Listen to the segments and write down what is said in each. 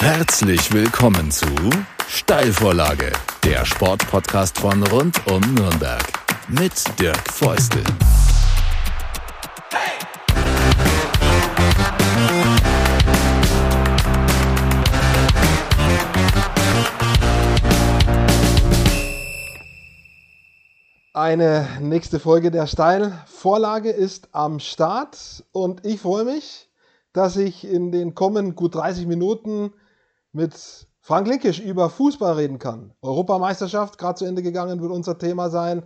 Herzlich willkommen zu Steilvorlage, der Sportpodcast von rund um Nürnberg mit Dirk Feustel. Eine nächste Folge der Steilvorlage ist am Start und ich freue mich, dass ich in den kommenden gut 30 Minuten mit Frank Linkisch über Fußball reden kann. Europameisterschaft, gerade zu Ende gegangen, wird unser Thema sein.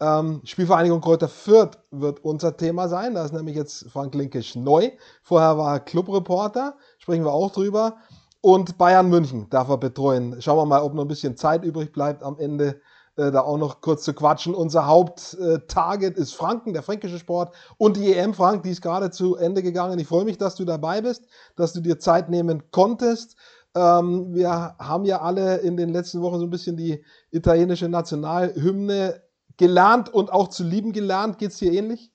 Ähm, Spielvereinigung Kräuter Fürth wird unser Thema sein. Da ist nämlich jetzt Frank Linkisch neu. Vorher war er Clubreporter, sprechen wir auch drüber. Und Bayern München darf er betreuen. Schauen wir mal, ob noch ein bisschen Zeit übrig bleibt am Ende äh, da auch noch kurz zu quatschen. Unser Haupttarget ist Franken, der fränkische Sport und die EM Frank, die ist gerade zu Ende gegangen. Ich freue mich, dass du dabei bist, dass du dir Zeit nehmen konntest. Ähm, wir haben ja alle in den letzten Wochen so ein bisschen die italienische Nationalhymne gelernt und auch zu lieben gelernt. Geht es dir ähnlich?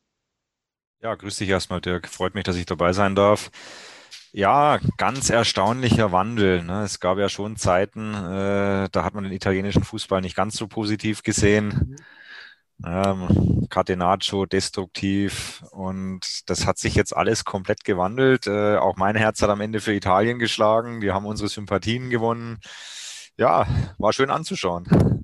Ja, grüß dich erstmal, Dirk. Freut mich, dass ich dabei sein darf. Ja, ganz erstaunlicher Wandel. Ne? Es gab ja schon Zeiten, äh, da hat man den italienischen Fußball nicht ganz so positiv gesehen. Ähm, Catenaccio destruktiv und das hat sich jetzt alles komplett gewandelt. Äh, auch mein Herz hat am Ende für Italien geschlagen. Die haben unsere Sympathien gewonnen. Ja, war schön anzuschauen.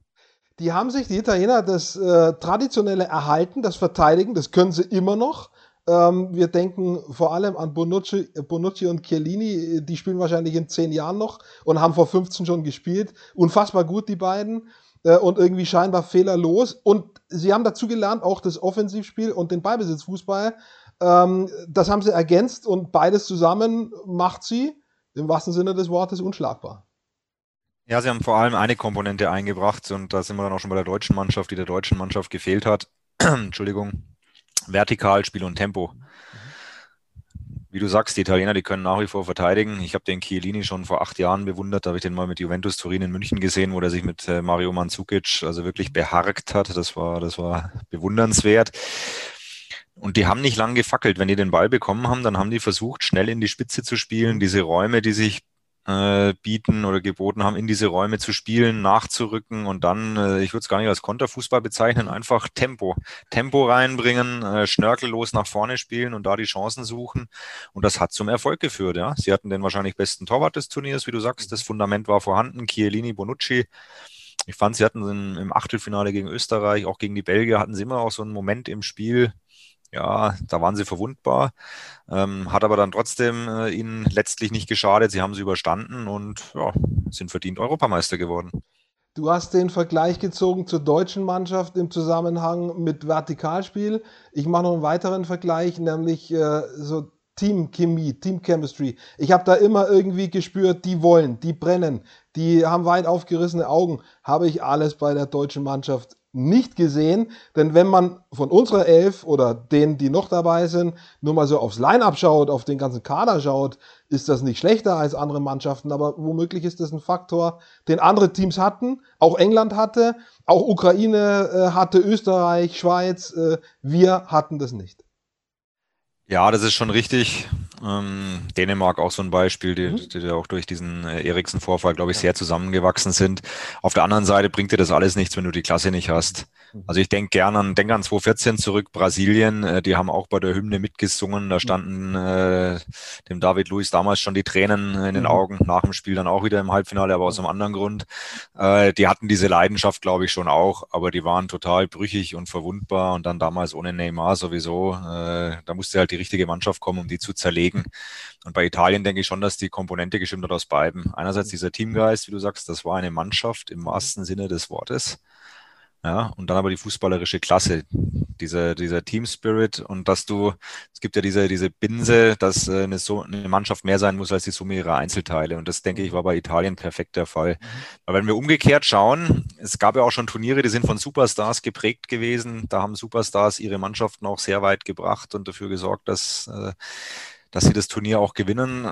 Die haben sich, die Italiener, das äh, Traditionelle erhalten, das Verteidigen, das können sie immer noch. Ähm, wir denken vor allem an Bonucci, Bonucci und Chiellini, die spielen wahrscheinlich in zehn Jahren noch und haben vor 15 schon gespielt. Unfassbar gut, die beiden. Äh, und irgendwie scheinbar fehlerlos. Und sie haben dazu gelernt, auch das Offensivspiel und den Ballbesitzfußball. Ähm, das haben sie ergänzt und beides zusammen macht sie, im wahrsten Sinne des Wortes, unschlagbar. Ja, sie haben vor allem eine Komponente eingebracht und da sind wir dann auch schon bei der deutschen Mannschaft, die der deutschen Mannschaft gefehlt hat. Entschuldigung vertikal, Spiel und Tempo. Wie du sagst, die Italiener, die können nach wie vor verteidigen. Ich habe den Chiellini schon vor acht Jahren bewundert. Da habe ich den mal mit Juventus Turin in München gesehen, wo er sich mit äh, Mario Mandzukic also wirklich beharkt hat. Das war, das war bewundernswert. Und die haben nicht lang gefackelt. Wenn die den Ball bekommen haben, dann haben die versucht, schnell in die Spitze zu spielen. Diese Räume, die sich äh, bieten oder geboten haben, in diese Räume zu spielen, nachzurücken und dann, äh, ich würde es gar nicht als Konterfußball bezeichnen, einfach Tempo. Tempo reinbringen, äh, schnörkellos nach vorne spielen und da die Chancen suchen. Und das hat zum Erfolg geführt, ja. Sie hatten den wahrscheinlich besten Torwart des Turniers, wie du sagst. Das Fundament war vorhanden. Chiellini, Bonucci. Ich fand, sie hatten im Achtelfinale gegen Österreich, auch gegen die Belgier, hatten sie immer auch so einen Moment im Spiel, ja, da waren sie verwundbar, ähm, hat aber dann trotzdem äh, ihnen letztlich nicht geschadet. Sie haben sie überstanden und ja, sind verdient Europameister geworden. Du hast den Vergleich gezogen zur deutschen Mannschaft im Zusammenhang mit Vertikalspiel. Ich mache noch einen weiteren Vergleich, nämlich äh, so Teamchemie, Teamchemistry. Ich habe da immer irgendwie gespürt, die wollen, die brennen, die haben weit aufgerissene Augen. Habe ich alles bei der deutschen Mannschaft nicht gesehen, denn wenn man von unserer Elf oder denen, die noch dabei sind, nur mal so aufs Line-Up schaut, auf den ganzen Kader schaut, ist das nicht schlechter als andere Mannschaften, aber womöglich ist das ein Faktor, den andere Teams hatten, auch England hatte, auch Ukraine äh, hatte, Österreich, Schweiz, äh, wir hatten das nicht. Ja, das ist schon richtig. Ähm, Dänemark auch so ein Beispiel, die, mhm. die auch durch diesen äh, Eriksen-Vorfall, glaube ich, sehr zusammengewachsen sind. Auf der anderen Seite bringt dir das alles nichts, wenn du die Klasse nicht hast. Mhm. Also ich denke gerne an, denke an 2014 zurück, Brasilien, äh, die haben auch bei der Hymne mitgesungen. Da mhm. standen äh, dem David Luiz damals schon die Tränen in den Augen, nach dem Spiel dann auch wieder im Halbfinale, aber aus einem anderen Grund. Äh, die hatten diese Leidenschaft, glaube ich, schon auch, aber die waren total brüchig und verwundbar und dann damals ohne Neymar sowieso. Äh, da musste halt die richtige Mannschaft kommen, um die zu zerlegen. Und bei Italien denke ich schon, dass die Komponente gestimmt hat aus beiden. Einerseits dieser Teamgeist, wie du sagst, das war eine Mannschaft im wahrsten Sinne des Wortes. Ja, und dann aber die fußballerische Klasse, dieser, dieser Team Spirit und dass du, es gibt ja diese, diese Binse, dass äh, eine, so, eine Mannschaft mehr sein muss als die Summe ihrer Einzelteile. Und das, denke ich, war bei Italien perfekt der Fall. Mhm. Aber wenn wir umgekehrt schauen, es gab ja auch schon Turniere, die sind von Superstars geprägt gewesen. Da haben Superstars ihre Mannschaften auch sehr weit gebracht und dafür gesorgt, dass, äh, dass sie das Turnier auch gewinnen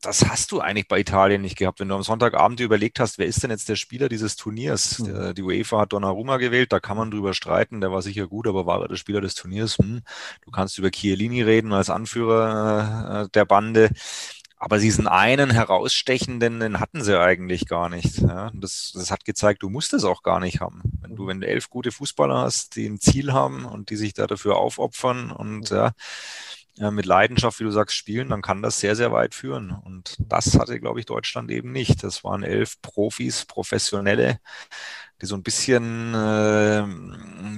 das hast du eigentlich bei Italien nicht gehabt. Wenn du am Sonntagabend überlegt hast, wer ist denn jetzt der Spieler dieses Turniers? Mhm. Die UEFA hat Donnarumma gewählt, da kann man drüber streiten, der war sicher gut, aber war er der Spieler des Turniers? Hm. Du kannst über Chiellini reden als Anführer äh, der Bande. Aber diesen einen herausstechenden, den hatten sie eigentlich gar nicht. Ja. Das, das hat gezeigt, du musst es auch gar nicht haben. Wenn du, wenn du elf gute Fußballer hast, die ein Ziel haben und die sich da dafür aufopfern und ja, mit Leidenschaft, wie du sagst, spielen, dann kann das sehr, sehr weit führen. Und das hatte, glaube ich, Deutschland eben nicht. Das waren elf Profis, Professionelle, die so ein bisschen äh,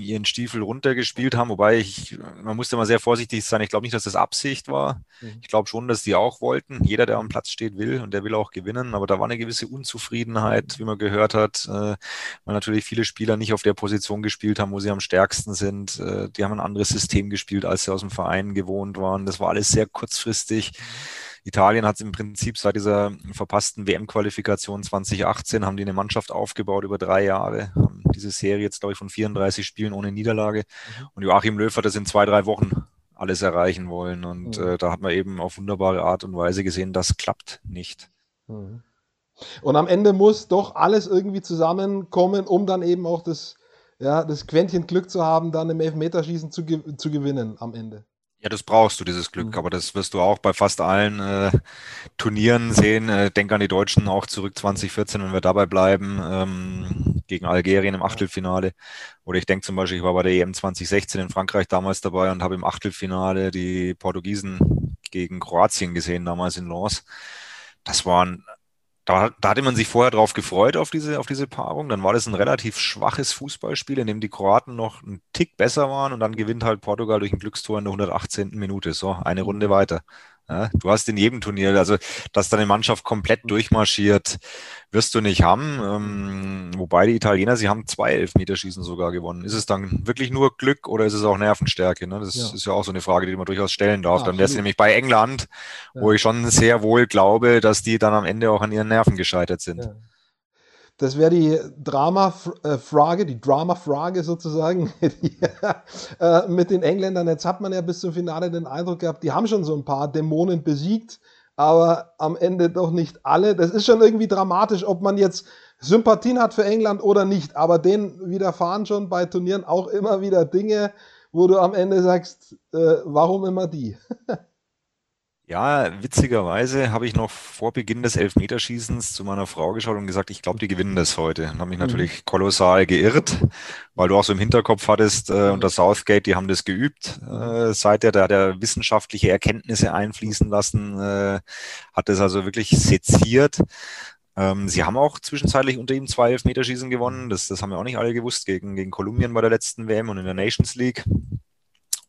ihren Stiefel runtergespielt haben, wobei ich, man musste mal sehr vorsichtig sein. Ich glaube nicht, dass das Absicht war. Mhm. Ich glaube schon, dass die auch wollten. Jeder, der am Platz steht, will und der will auch gewinnen. Aber da war eine gewisse Unzufriedenheit, wie man gehört hat, äh, weil natürlich viele Spieler nicht auf der Position gespielt haben, wo sie am stärksten sind. Äh, die haben ein anderes System gespielt, als sie aus dem Verein gewohnt waren. Das war alles sehr kurzfristig. Mhm. Italien hat im Prinzip seit dieser verpassten WM-Qualifikation 2018 haben die eine Mannschaft aufgebaut über drei Jahre, haben diese Serie jetzt, glaube ich, von 34 Spielen ohne Niederlage. Mhm. Und Joachim Löw hat das in zwei, drei Wochen alles erreichen wollen. Und mhm. äh, da hat man eben auf wunderbare Art und Weise gesehen, das klappt nicht. Mhm. Und am Ende muss doch alles irgendwie zusammenkommen, um dann eben auch das, ja, das Quäntchen Glück zu haben, dann im Elfmeterschießen zu, zu gewinnen am Ende. Ja, das brauchst du, dieses Glück. Mhm. Aber das wirst du auch bei fast allen äh, Turnieren sehen. Äh, denk an die Deutschen auch zurück 2014, wenn wir dabei bleiben, ähm, gegen Algerien im Achtelfinale. Oder ich denke zum Beispiel, ich war bei der EM 2016 in Frankreich damals dabei und habe im Achtelfinale die Portugiesen gegen Kroatien gesehen, damals in Lens. Das waren da, da, hatte man sich vorher drauf gefreut, auf diese, auf diese Paarung. Dann war das ein relativ schwaches Fußballspiel, in dem die Kroaten noch einen Tick besser waren und dann gewinnt halt Portugal durch ein Glückstor in der 118. Minute. So, eine Runde weiter. Ja, du hast in jedem Turnier, also dass deine Mannschaft komplett durchmarschiert, wirst du nicht haben. Ähm, wobei die Italiener, sie haben zwei Elfmeterschießen sogar gewonnen. Ist es dann wirklich nur Glück oder ist es auch Nervenstärke? Ne? Das ja. ist ja auch so eine Frage, die man durchaus stellen darf. Ja, dann wäre es nämlich bei England, wo ich schon sehr wohl glaube, dass die dann am Ende auch an ihren Nerven gescheitert sind. Das wäre die Drama-Frage, die Drama-Frage sozusagen äh, mit den Engländern. Jetzt hat man ja bis zum Finale den Eindruck gehabt, die haben schon so ein paar Dämonen besiegt, aber am Ende doch nicht alle. Das ist schon irgendwie dramatisch, ob man jetzt Sympathien hat für England oder nicht. Aber denen widerfahren schon bei Turnieren auch immer wieder Dinge, wo du am Ende sagst, äh, warum immer die? Ja, witzigerweise habe ich noch vor Beginn des Elfmeterschießens zu meiner Frau geschaut und gesagt, ich glaube, die gewinnen das heute. Und habe mich mhm. natürlich kolossal geirrt, weil du auch so im Hinterkopf hattest, äh, unter Southgate, die haben das geübt. Äh, seither, da hat er wissenschaftliche Erkenntnisse einfließen lassen, äh, hat das also wirklich seziert. Ähm, sie haben auch zwischenzeitlich unter ihm zwei Elfmeterschießen gewonnen. Das, das haben wir auch nicht alle gewusst, gegen, gegen Kolumbien bei der letzten WM und in der Nations League.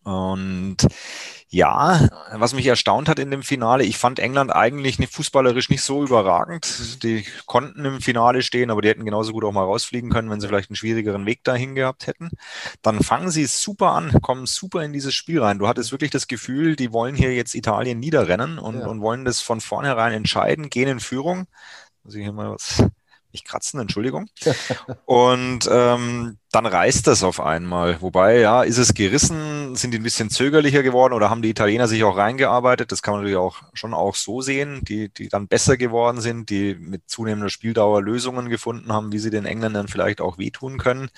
Und ja, was mich erstaunt hat in dem Finale, ich fand England eigentlich nicht fußballerisch nicht so überragend. Die konnten im Finale stehen, aber die hätten genauso gut auch mal rausfliegen können, wenn sie vielleicht einen schwierigeren Weg dahin gehabt hätten. Dann fangen sie super an, kommen super in dieses Spiel rein. Du hattest wirklich das Gefühl, die wollen hier jetzt Italien niederrennen und, ja. und wollen das von vornherein entscheiden, gehen in Führung. Muss ich hier mal was nicht kratzen, Entschuldigung. Und ähm, dann reißt das auf einmal. Wobei, ja, ist es gerissen? Sind die ein bisschen zögerlicher geworden oder haben die Italiener sich auch reingearbeitet? Das kann man natürlich auch schon auch so sehen, die, die dann besser geworden sind, die mit zunehmender Spieldauer Lösungen gefunden haben, wie sie den Engländern vielleicht auch wehtun können.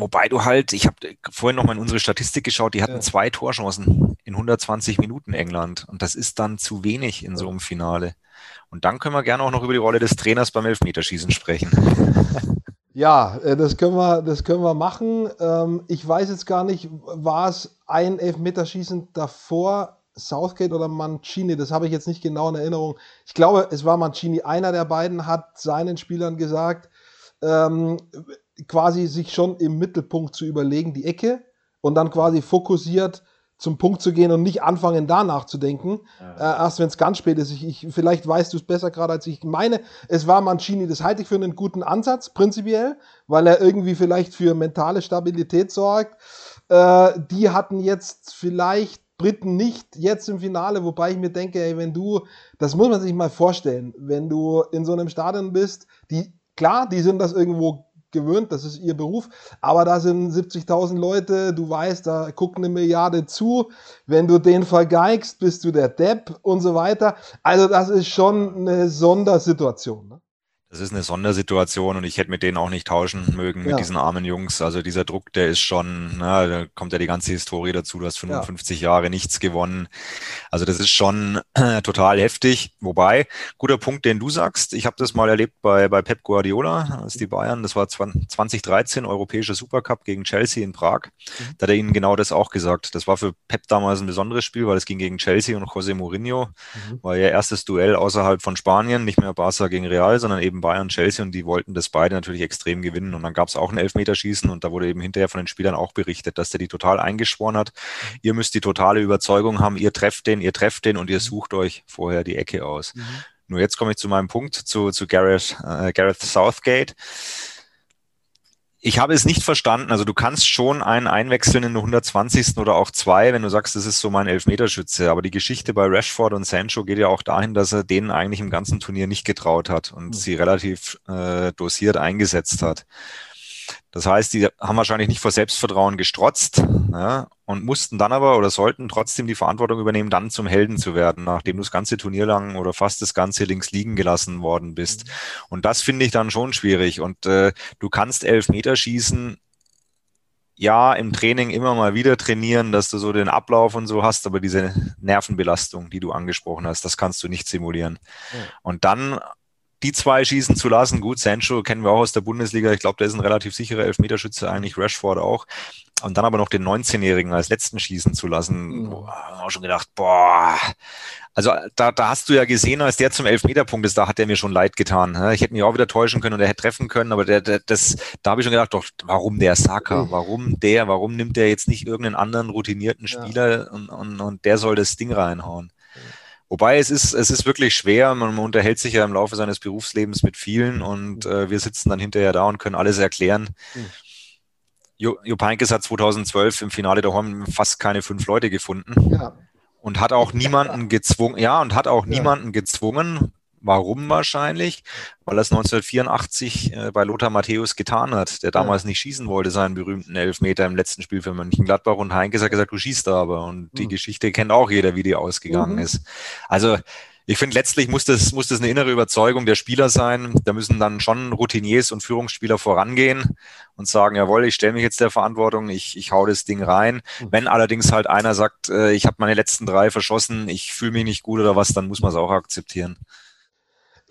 Wobei du halt, ich habe vorhin noch mal in unsere Statistik geschaut, die hatten ja. zwei Torchancen in 120 Minuten England. Und das ist dann zu wenig in so einem Finale. Und dann können wir gerne auch noch über die Rolle des Trainers beim Elfmeterschießen sprechen. Ja, äh, das können wir, das können wir machen. Ähm, ich weiß jetzt gar nicht, war es ein Elfmeterschießen davor, Southgate oder Mancini? Das habe ich jetzt nicht genau in Erinnerung. Ich glaube, es war Mancini. Einer der beiden hat seinen Spielern gesagt, ähm, quasi sich schon im Mittelpunkt zu überlegen, die Ecke und dann quasi fokussiert zum Punkt zu gehen und nicht anfangen, da nachzudenken. Ja. Äh, erst wenn es ganz spät ist. Ich, ich, vielleicht weißt du es besser gerade, als ich meine. Es war Mancini, das halte ich für einen guten Ansatz, prinzipiell, weil er irgendwie vielleicht für mentale Stabilität sorgt. Äh, die hatten jetzt vielleicht Briten nicht jetzt im Finale, wobei ich mir denke, ey, wenn du, das muss man sich mal vorstellen, wenn du in so einem Stadion bist, die, klar, die sind das irgendwo gewöhnt, das ist ihr Beruf, aber da sind 70.000 Leute, du weißt, da guckt eine Milliarde zu, wenn du den vergeigst, bist du der Depp und so weiter. Also das ist schon eine Sondersituation. Ne? Das ist eine Sondersituation und ich hätte mit denen auch nicht tauschen mögen, mit ja. diesen armen Jungs. Also dieser Druck, der ist schon, na, da kommt ja die ganze Historie dazu, du hast 55 ja. Jahre nichts gewonnen. Also das ist schon äh, total heftig. Wobei, guter Punkt, den du sagst, ich habe das mal erlebt bei, bei Pep Guardiola, als die Bayern, das war 2013 Europäischer Supercup gegen Chelsea in Prag. Mhm. Da hat er ihnen genau das auch gesagt. Das war für Pep damals ein besonderes Spiel, weil es ging gegen Chelsea und José Mourinho. Mhm. War ihr erstes Duell außerhalb von Spanien, nicht mehr Barca gegen Real, sondern eben Bayern, Chelsea und die wollten das beide natürlich extrem gewinnen. Und dann gab es auch ein Elfmeterschießen und da wurde eben hinterher von den Spielern auch berichtet, dass der die total eingeschworen hat. Ihr müsst die totale Überzeugung haben, ihr trefft den, ihr trefft den und ihr mhm. sucht euch vorher die Ecke aus. Mhm. Nur jetzt komme ich zu meinem Punkt, zu, zu Gareth, äh, Gareth Southgate. Ich habe es nicht verstanden. Also du kannst schon einen einwechseln in der 120. oder auch zwei, wenn du sagst, das ist so mein Elfmeterschütze. Aber die Geschichte bei Rashford und Sancho geht ja auch dahin, dass er denen eigentlich im ganzen Turnier nicht getraut hat und mhm. sie relativ äh, dosiert eingesetzt hat. Das heißt, die haben wahrscheinlich nicht vor Selbstvertrauen gestrotzt ja, und mussten dann aber oder sollten trotzdem die Verantwortung übernehmen, dann zum Helden zu werden, nachdem du das ganze Turnier lang oder fast das ganze links liegen gelassen worden bist. Mhm. Und das finde ich dann schon schwierig. Und äh, du kannst elf Meter schießen, ja, im Training immer mal wieder trainieren, dass du so den Ablauf und so hast, aber diese Nervenbelastung, die du angesprochen hast, das kannst du nicht simulieren. Ja. Und dann die zwei schießen zu lassen. Gut, Sancho kennen wir auch aus der Bundesliga. Ich glaube, der ist ein relativ sicherer Elfmeterschütze, eigentlich Rashford auch. Und dann aber noch den 19-Jährigen als letzten schießen zu lassen, mhm. auch schon gedacht, boah. Also da, da hast du ja gesehen, als der zum Elfmeterpunkt ist, da hat er mir schon leid getan. Ich hätte mich auch wieder täuschen können und er hätte treffen können, aber der, der, das, da habe ich schon gedacht, doch, warum der Saka? Mhm. Warum der? Warum nimmt der jetzt nicht irgendeinen anderen routinierten Spieler ja. und, und, und der soll das Ding reinhauen? Wobei es ist, es ist wirklich schwer. Man, unterhält sich ja im Laufe seines Berufslebens mit vielen und äh, wir sitzen dann hinterher da und können alles erklären. Mhm. Jo, Jupp Heynckes hat 2012 im Finale der Horn fast keine fünf Leute gefunden. Ja. Und hat auch niemanden gezwungen, ja, und hat auch ja. niemanden gezwungen, Warum wahrscheinlich? Weil er es 1984 äh, bei Lothar Matthäus getan hat, der damals ja. nicht schießen wollte, seinen berühmten Elfmeter im letzten Spiel für Mönchengladbach. Und Heinke hat gesagt, du schießt aber. Und die mhm. Geschichte kennt auch jeder, wie die ausgegangen mhm. ist. Also ich finde, letztlich muss das, muss das eine innere Überzeugung der Spieler sein. Da müssen dann schon Routiniers und Führungsspieler vorangehen und sagen, jawohl, ich stelle mich jetzt der Verantwortung, ich, ich hau das Ding rein. Mhm. Wenn allerdings halt einer sagt, äh, ich habe meine letzten drei verschossen, ich fühle mich nicht gut oder was, dann muss man es auch akzeptieren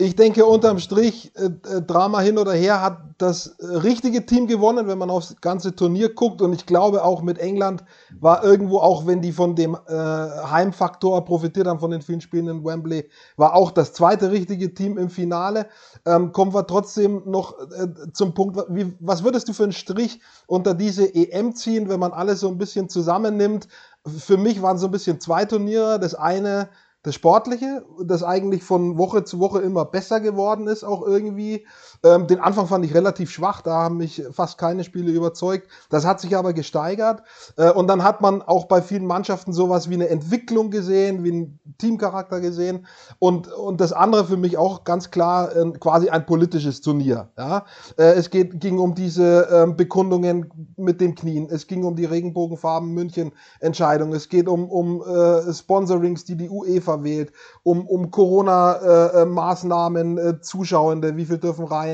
ich denke, unterm Strich, äh, äh, Drama hin oder her, hat das äh, richtige Team gewonnen, wenn man aufs ganze Turnier guckt. Und ich glaube, auch mit England war irgendwo, auch wenn die von dem äh, Heimfaktor profitiert haben, von den vielen Spielen in Wembley, war auch das zweite richtige Team im Finale. Ähm, kommen wir trotzdem noch äh, zum Punkt, wie, was würdest du für einen Strich unter diese EM ziehen, wenn man alles so ein bisschen zusammennimmt? Für mich waren so ein bisschen zwei Turniere. Das eine das Sportliche, das eigentlich von Woche zu Woche immer besser geworden ist, auch irgendwie. Ähm, den Anfang fand ich relativ schwach, da haben mich fast keine Spiele überzeugt. Das hat sich aber gesteigert. Äh, und dann hat man auch bei vielen Mannschaften sowas wie eine Entwicklung gesehen, wie einen Teamcharakter gesehen. Und, und das andere für mich auch ganz klar äh, quasi ein politisches Turnier. Ja? Äh, es geht, ging um diese ähm, Bekundungen mit den Knien. Es ging um die Regenbogenfarben München Entscheidung. Es geht um, um äh, Sponsorings, die die UEFA wählt, um, um Corona-Maßnahmen, äh, äh, Zuschauende, wie viel dürfen rein.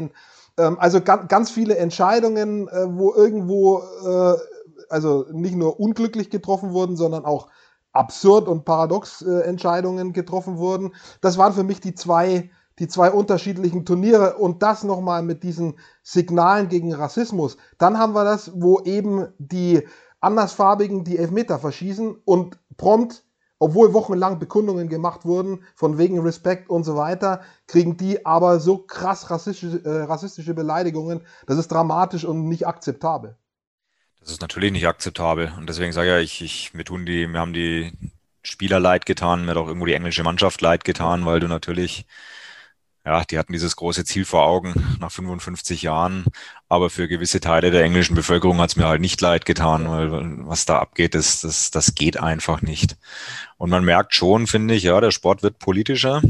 Ähm, also ganz, ganz viele Entscheidungen, äh, wo irgendwo, äh, also nicht nur unglücklich getroffen wurden, sondern auch absurd und paradox äh, Entscheidungen getroffen wurden. Das waren für mich die zwei, die zwei unterschiedlichen Turniere und das nochmal mit diesen Signalen gegen Rassismus. Dann haben wir das, wo eben die Andersfarbigen die Elfmeter verschießen und prompt obwohl wochenlang Bekundungen gemacht wurden, von wegen Respekt und so weiter, kriegen die aber so krass rassistische, äh, rassistische Beleidigungen, das ist dramatisch und nicht akzeptabel. Das ist natürlich nicht akzeptabel. Und deswegen sage ich, ich, mir tun die, mir haben die Spieler leid getan, mir hat auch irgendwo die englische Mannschaft leid getan, weil du natürlich ja, die hatten dieses große Ziel vor Augen nach 55 Jahren. Aber für gewisse Teile der englischen Bevölkerung hat es mir halt nicht leid getan, weil was da abgeht, das, das, das geht einfach nicht. Und man merkt schon, finde ich, ja, der Sport wird politischer.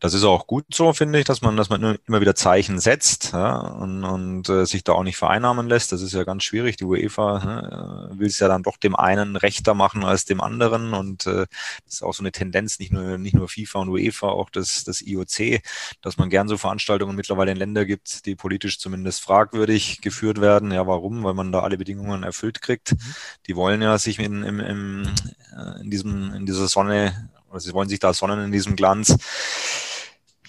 Das ist auch gut so, finde ich, dass man, dass man immer wieder Zeichen setzt ja, und, und äh, sich da auch nicht vereinnahmen lässt. Das ist ja ganz schwierig. Die UEFA ne, will es ja dann doch dem einen rechter machen als dem anderen. Und äh, das ist auch so eine Tendenz, nicht nur, nicht nur FIFA und UEFA, auch das, das IOC, dass man gern so Veranstaltungen mittlerweile in Länder gibt, die politisch zumindest fragwürdig geführt werden. Ja, warum? Weil man da alle Bedingungen erfüllt kriegt. Mhm. Die wollen ja sich in, in, in, äh, in, diesem, in dieser Sonne, oder sie wollen sich da sonnen in diesem Glanz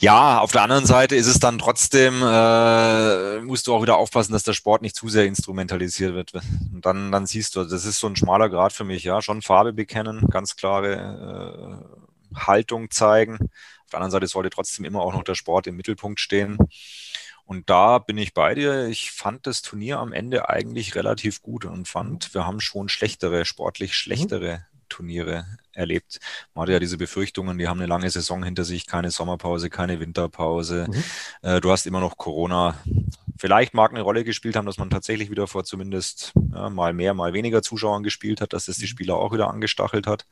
ja, auf der anderen Seite ist es dann trotzdem, äh, musst du auch wieder aufpassen, dass der Sport nicht zu sehr instrumentalisiert wird. Und dann, dann siehst du, das ist so ein schmaler Grad für mich, ja, schon Farbe bekennen, ganz klare äh, Haltung zeigen. Auf der anderen Seite sollte trotzdem immer auch noch der Sport im Mittelpunkt stehen. Und da bin ich bei dir. Ich fand das Turnier am Ende eigentlich relativ gut und fand, wir haben schon schlechtere, sportlich schlechtere Turniere erlebt. Man hatte ja diese Befürchtungen, die haben eine lange Saison hinter sich, keine Sommerpause, keine Winterpause. Mhm. Äh, du hast immer noch Corona. Vielleicht mag eine Rolle gespielt haben, dass man tatsächlich wieder vor zumindest ja, mal mehr, mal weniger Zuschauern gespielt hat, dass das die mhm. Spieler auch wieder angestachelt hat.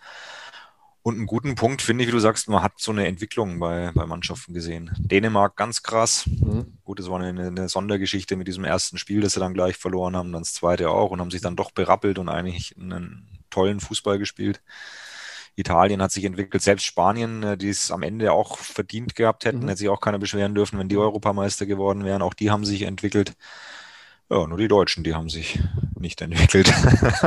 Und einen guten Punkt finde ich, wie du sagst, man hat so eine Entwicklung bei, bei Mannschaften gesehen. Dänemark ganz krass. Mhm. Gut, es war eine, eine, Sondergeschichte mit diesem ersten Spiel, das sie dann gleich verloren haben, dann das zweite auch und haben sich dann doch berappelt und eigentlich einen tollen Fußball gespielt. Italien hat sich entwickelt, selbst Spanien, äh, die es am Ende auch verdient gehabt hätten, mhm. hätte sich auch keiner beschweren dürfen, wenn die Europameister geworden wären. Auch die haben sich entwickelt. Ja, nur die Deutschen, die haben sich nicht entwickelt.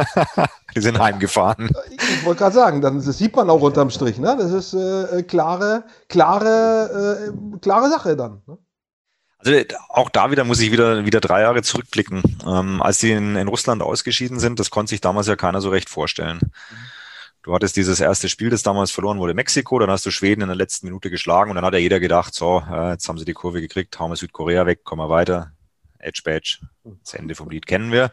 die sind heimgefahren. Ich wollte gerade sagen, dann, das sieht man auch unterm Strich. Ne? Das ist äh klare, klare, äh, klare Sache dann. Ne? Also auch da wieder muss ich wieder, wieder drei Jahre zurückblicken. Ähm, als die in, in, Russland ausgeschieden sind, das konnte sich damals ja keiner so recht vorstellen. Du hattest dieses erste Spiel, das damals verloren wurde, Mexiko, dann hast du Schweden in der letzten Minute geschlagen und dann hat ja jeder gedacht, so, äh, jetzt haben sie die Kurve gekriegt, hauen wir Südkorea weg, kommen wir weiter. Edge Badge. Das Ende vom Lied kennen wir.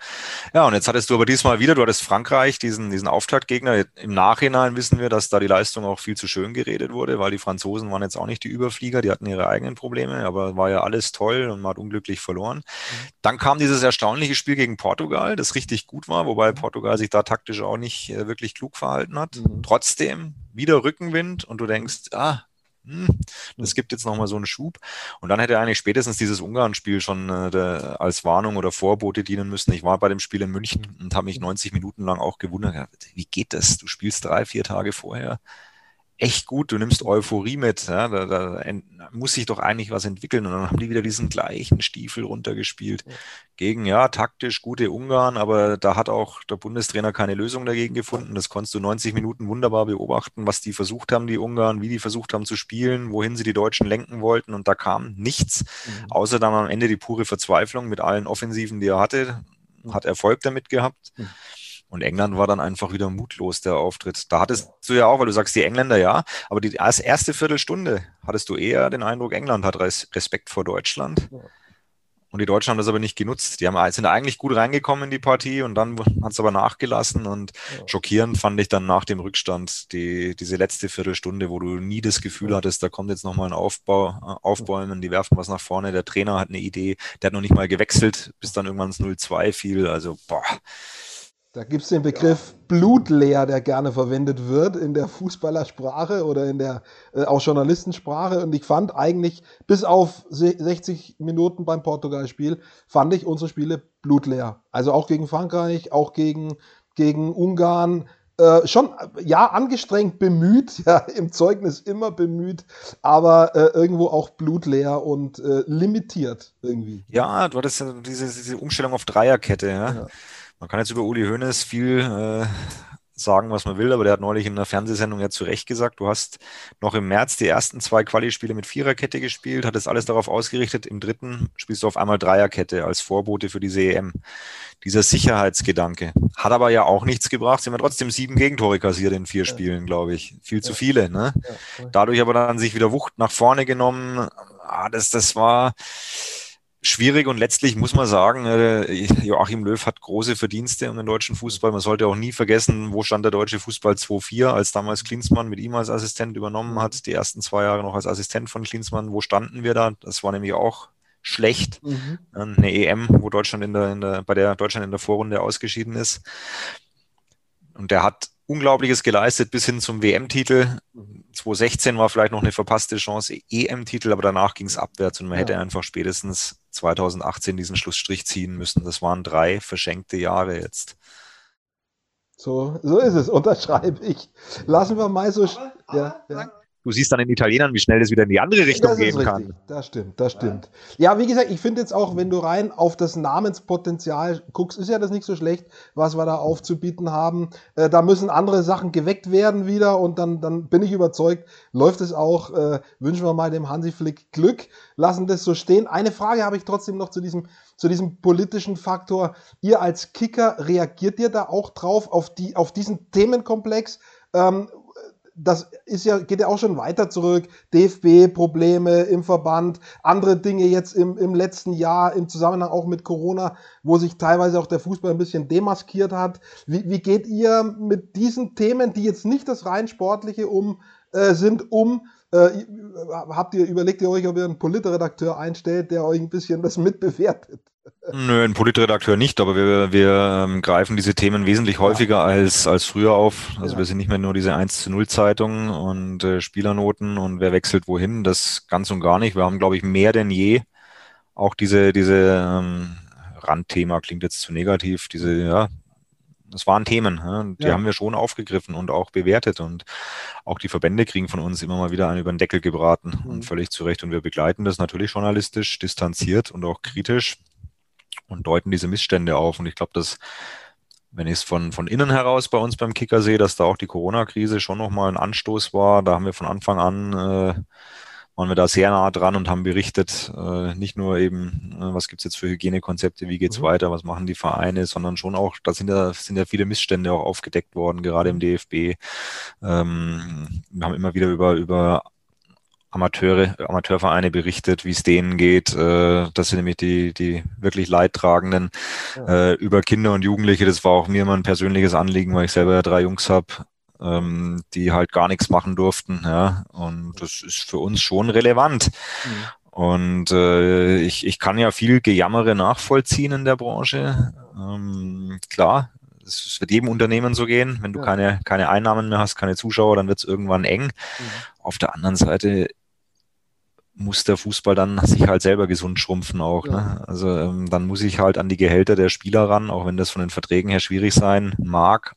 Ja, und jetzt hattest du aber diesmal wieder, du hattest Frankreich, diesen, diesen Auftaktgegner. Im Nachhinein wissen wir, dass da die Leistung auch viel zu schön geredet wurde, weil die Franzosen waren jetzt auch nicht die Überflieger, die hatten ihre eigenen Probleme, aber war ja alles toll und man hat unglücklich verloren. Mhm. Dann kam dieses erstaunliche Spiel gegen Portugal, das richtig gut war, wobei Portugal sich da taktisch auch nicht äh, wirklich klug verhalten hat. Mhm. Trotzdem wieder Rückenwind und du denkst, ah, hm, das gibt jetzt nochmal so einen Schub. Und dann hätte eigentlich spätestens dieses Ungarn-Spiel schon äh, als Warnung oder Vorbote dienen müssen. Ich war bei dem Spiel in München und habe mich 90 Minuten lang auch gewundert, wie geht das? Du spielst drei, vier Tage vorher echt gut, du nimmst Euphorie mit, ja, da, da muss sich doch eigentlich was entwickeln und dann haben die wieder diesen gleichen Stiefel runtergespielt. Ja. Gegen, ja, taktisch gute Ungarn, aber da hat auch der Bundestrainer keine Lösung dagegen gefunden. Das konntest du 90 Minuten wunderbar beobachten, was die versucht haben, die Ungarn, wie die versucht haben zu spielen, wohin sie die Deutschen lenken wollten und da kam nichts, mhm. außer dann am Ende die pure Verzweiflung mit allen Offensiven, die er hatte, hat Erfolg damit gehabt. Mhm. Und England war dann einfach wieder mutlos, der Auftritt. Da hattest du ja auch, weil du sagst, die Engländer ja, aber die erste Viertelstunde hattest du eher den Eindruck, England hat Respekt vor Deutschland. Und die Deutschen haben das aber nicht genutzt. Die haben, sind eigentlich gut reingekommen in die Partie und dann hat es aber nachgelassen. Und ja. schockierend fand ich dann nach dem Rückstand die, diese letzte Viertelstunde, wo du nie das Gefühl hattest, da kommt jetzt nochmal ein Aufbau, äh, Aufbäumen, die werfen was nach vorne. Der Trainer hat eine Idee, der hat noch nicht mal gewechselt, bis dann irgendwann das 0-2 fiel. Also, boah, da gibt es den Begriff blutleer, der gerne verwendet wird in der Fußballersprache oder in der äh, auch Journalistensprache. Und ich fand eigentlich, bis auf 60 Minuten beim Portugal-Spiel, fand ich unsere Spiele blutleer. Also auch gegen Frankreich, auch gegen, gegen Ungarn. Äh, schon, ja, angestrengt bemüht, ja, im Zeugnis immer bemüht, aber äh, irgendwo auch blutleer und äh, limitiert irgendwie. Ja, du hattest ja diese, diese Umstellung auf Dreierkette, ja. ja. Man kann jetzt über Uli Hoeneß viel äh, sagen, was man will, aber der hat neulich in einer Fernsehsendung ja zu Recht gesagt, du hast noch im März die ersten zwei Quali-Spiele mit Viererkette gespielt, hattest alles darauf ausgerichtet, im dritten spielst du auf einmal Dreierkette als Vorbote für diese EM. Dieser Sicherheitsgedanke hat aber ja auch nichts gebracht. Sie haben ja trotzdem sieben Gegentore kassiert in vier Spielen, glaube ich. Viel zu viele. Ne? Dadurch aber dann sich wieder Wucht nach vorne genommen. Ah, das, das war schwierig und letztlich muss man sagen, äh, Joachim Löw hat große Verdienste um den deutschen Fußball. Man sollte auch nie vergessen, wo stand der deutsche Fußball 2-4, als damals Klinsmann mit ihm als Assistent übernommen hat, die ersten zwei Jahre noch als Assistent von Klinsmann. Wo standen wir da? Das war nämlich auch schlecht. Mhm. Eine EM, wo Deutschland in der, in der, bei der Deutschland in der Vorrunde ausgeschieden ist. Und der hat Unglaubliches geleistet bis hin zum WM-Titel. 2016 war vielleicht noch eine verpasste Chance, EM-Titel, aber danach ging es abwärts und man ja. hätte einfach spätestens 2018 diesen Schlussstrich ziehen müssen. Das waren drei verschenkte Jahre jetzt. So, so ist es, unterschreibe ich. Lassen wir mal so. Aber, aber, ja, ja du siehst dann in Italienern, wie schnell das wieder in die andere Richtung das gehen kann. Das stimmt, das stimmt. Ja, wie gesagt, ich finde jetzt auch, wenn du rein auf das Namenspotenzial guckst, ist ja das nicht so schlecht, was wir da aufzubieten haben. Äh, da müssen andere Sachen geweckt werden wieder und dann, dann bin ich überzeugt, läuft es auch. Äh, wünschen wir mal dem Hansi Flick Glück, lassen das so stehen. Eine Frage habe ich trotzdem noch zu diesem zu diesem politischen Faktor. Ihr als Kicker reagiert ihr da auch drauf auf die auf diesen Themenkomplex? Ähm, das ist ja, geht ja auch schon weiter zurück. DFB-Probleme im Verband, andere Dinge jetzt im, im letzten Jahr im Zusammenhang auch mit Corona, wo sich teilweise auch der Fußball ein bisschen demaskiert hat. Wie, wie geht ihr mit diesen Themen, die jetzt nicht das rein sportliche um äh, sind, um? Äh, habt ihr überlegt ihr euch, ob ihr einen Politredakteur einstellt, der euch ein bisschen das mitbewertet? Nö, ein Politredakteur nicht, aber wir, wir ähm, greifen diese Themen wesentlich häufiger als, als früher auf. Also ja. wir sind nicht mehr nur diese 1 zu 0 Zeitung und äh, Spielernoten und wer wechselt wohin, das ganz und gar nicht. Wir haben, glaube ich, mehr denn je auch diese, diese ähm, Randthema, klingt jetzt zu negativ, diese, ja, das waren Themen, ja, die ja. haben wir schon aufgegriffen und auch bewertet und auch die Verbände kriegen von uns immer mal wieder einen über den Deckel gebraten mhm. und völlig zu Recht und wir begleiten das natürlich journalistisch, distanziert und auch kritisch und deuten diese Missstände auf. Und ich glaube, dass, wenn ich es von, von innen heraus bei uns beim Kicker sehe, dass da auch die Corona-Krise schon nochmal ein Anstoß war. Da haben wir von Anfang an, äh, waren wir da sehr nah dran und haben berichtet, äh, nicht nur eben, äh, was gibt's jetzt für Hygienekonzepte, wie geht's mhm. weiter, was machen die Vereine, sondern schon auch, da sind ja, sind ja viele Missstände auch aufgedeckt worden, gerade im DFB. Ähm, wir haben immer wieder über, über Amateure, Amateurvereine berichtet, wie es denen geht. Äh, das sind nämlich die, die wirklich Leidtragenden ja. äh, über Kinder und Jugendliche. Das war auch mir immer ein persönliches Anliegen, weil ich selber ja drei Jungs habe, ähm, die halt gar nichts machen durften. Ja, und das ist für uns schon relevant. Mhm. Und äh, ich, ich kann ja viel Gejammere nachvollziehen in der Branche. Ähm, klar, es wird jedem Unternehmen so gehen. Wenn du ja. keine, keine Einnahmen mehr hast, keine Zuschauer, dann wird es irgendwann eng. Mhm. Auf der anderen Seite muss der Fußball dann sich halt selber gesund schrumpfen auch. Ja. Ne? Also ähm, dann muss ich halt an die Gehälter der Spieler ran, auch wenn das von den Verträgen her schwierig sein mag.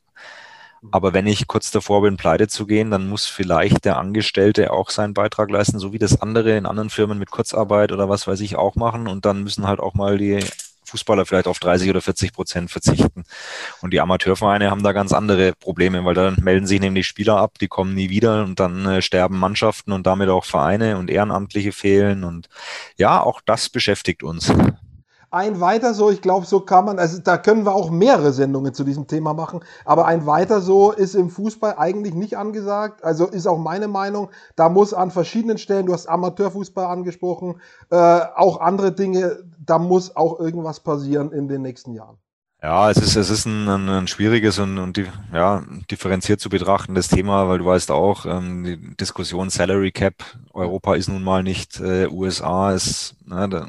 Aber wenn ich kurz davor bin, pleite zu gehen, dann muss vielleicht der Angestellte auch seinen Beitrag leisten, so wie das andere in anderen Firmen mit Kurzarbeit oder was weiß ich auch machen. Und dann müssen halt auch mal die Fußballer vielleicht auf 30 oder 40 Prozent verzichten. Und die Amateurvereine haben da ganz andere Probleme, weil dann melden sich nämlich Spieler ab, die kommen nie wieder und dann äh, sterben Mannschaften und damit auch Vereine und Ehrenamtliche fehlen. Und ja, auch das beschäftigt uns ein weiter so, ich glaube, so kann man, also da können wir auch mehrere Sendungen zu diesem Thema machen, aber ein weiter so ist im Fußball eigentlich nicht angesagt. Also ist auch meine Meinung, da muss an verschiedenen Stellen, du hast Amateurfußball angesprochen, äh, auch andere Dinge, da muss auch irgendwas passieren in den nächsten Jahren. Ja, es ist, es ist ein, ein, schwieriges und, und die, ja, differenziert zu betrachtendes Thema, weil du weißt auch, ähm, die Diskussion Salary Cap, Europa ist nun mal nicht äh, USA, ist, ne, da,